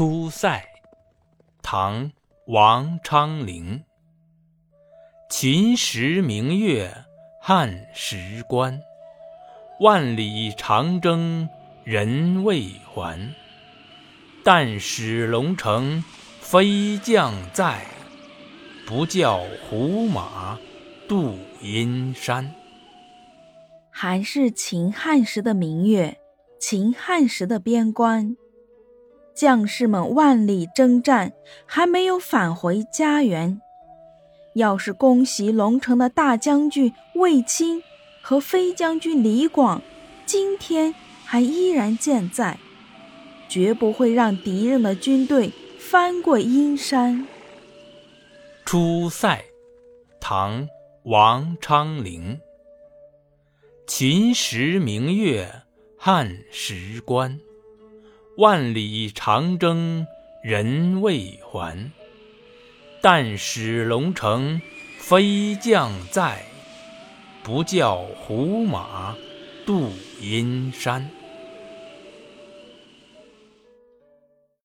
出塞，唐·王昌龄。秦时明月汉时关，万里长征人未还。但使龙城飞将在，不教胡马度阴山。还是秦汉时的明月，秦汉时的边关。将士们万里征战，还没有返回家园。要是攻袭龙城的大将军卫青和飞将军李广，今天还依然健在，绝不会让敌人的军队翻过阴山。出塞，唐·王昌龄。秦时明月汉时关。万里长征人未还，但使龙城飞将在，不教胡马度阴山。